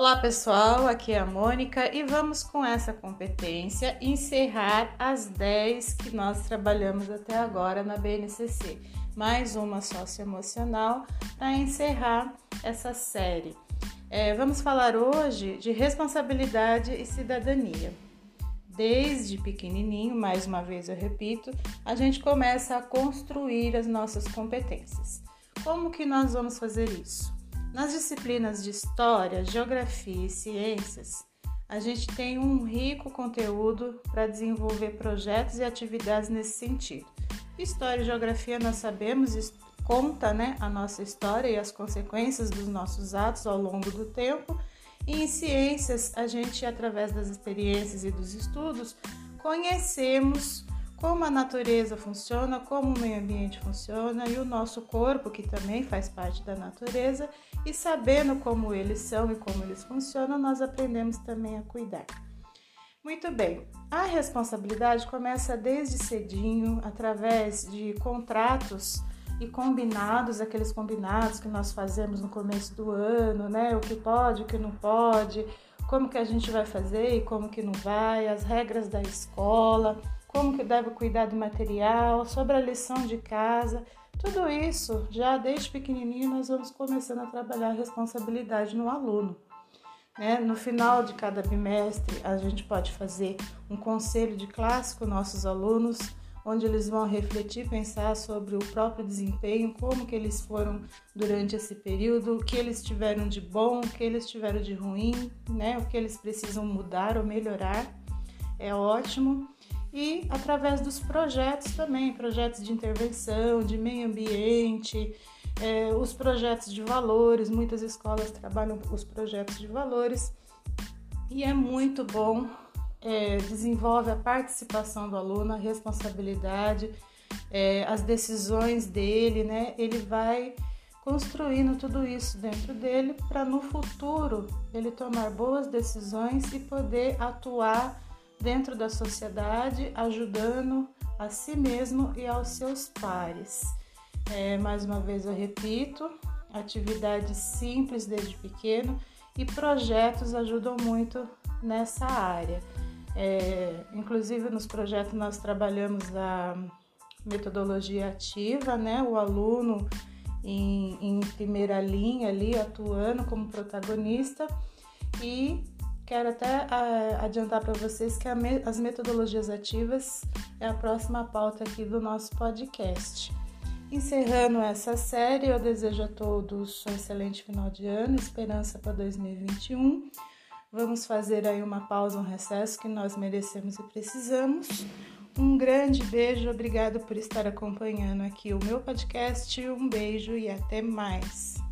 Olá pessoal, aqui é a Mônica e vamos com essa competência encerrar as 10 que nós trabalhamos até agora na BNCC. Mais uma socioemocional para encerrar essa série. É, vamos falar hoje de responsabilidade e cidadania. Desde pequenininho, mais uma vez eu repito, a gente começa a construir as nossas competências. Como que nós vamos fazer isso? Nas disciplinas de História, Geografia e Ciências, a gente tem um rico conteúdo para desenvolver projetos e atividades nesse sentido. História e Geografia, nós sabemos, conta né, a nossa história e as consequências dos nossos atos ao longo do tempo. E em Ciências, a gente, através das experiências e dos estudos, conhecemos como a natureza funciona, como o meio ambiente funciona e o nosso corpo, que também faz parte da natureza, e sabendo como eles são e como eles funcionam, nós aprendemos também a cuidar. Muito bem, a responsabilidade começa desde cedinho, através de contratos e combinados, aqueles combinados que nós fazemos no começo do ano, né? O que pode, o que não pode, como que a gente vai fazer e como que não vai, as regras da escola como que deve cuidar do material, sobre a lição de casa, tudo isso já desde pequenininho nós vamos começando a trabalhar a responsabilidade no aluno. Né? No final de cada bimestre a gente pode fazer um conselho de classe com nossos alunos, onde eles vão refletir, pensar sobre o próprio desempenho, como que eles foram durante esse período, o que eles tiveram de bom, o que eles tiveram de ruim, né? o que eles precisam mudar ou melhorar. É ótimo e através dos projetos também, projetos de intervenção, de meio ambiente, é, os projetos de valores, muitas escolas trabalham os projetos de valores e é muito bom, é, desenvolve a participação do aluno, a responsabilidade, é, as decisões dele, né? Ele vai construindo tudo isso dentro dele para no futuro ele tomar boas decisões e poder atuar dentro da sociedade, ajudando a si mesmo e aos seus pares. É, mais uma vez eu repito, atividades simples desde pequeno e projetos ajudam muito nessa área. É, inclusive nos projetos nós trabalhamos a metodologia ativa, né? O aluno em, em primeira linha ali atuando como protagonista e Quero até uh, adiantar para vocês que as metodologias ativas é a próxima pauta aqui do nosso podcast. Encerrando essa série, eu desejo a todos um excelente final de ano, esperança para 2021. Vamos fazer aí uma pausa, um recesso que nós merecemos e precisamos. Um grande beijo, obrigado por estar acompanhando aqui o meu podcast. Um beijo e até mais.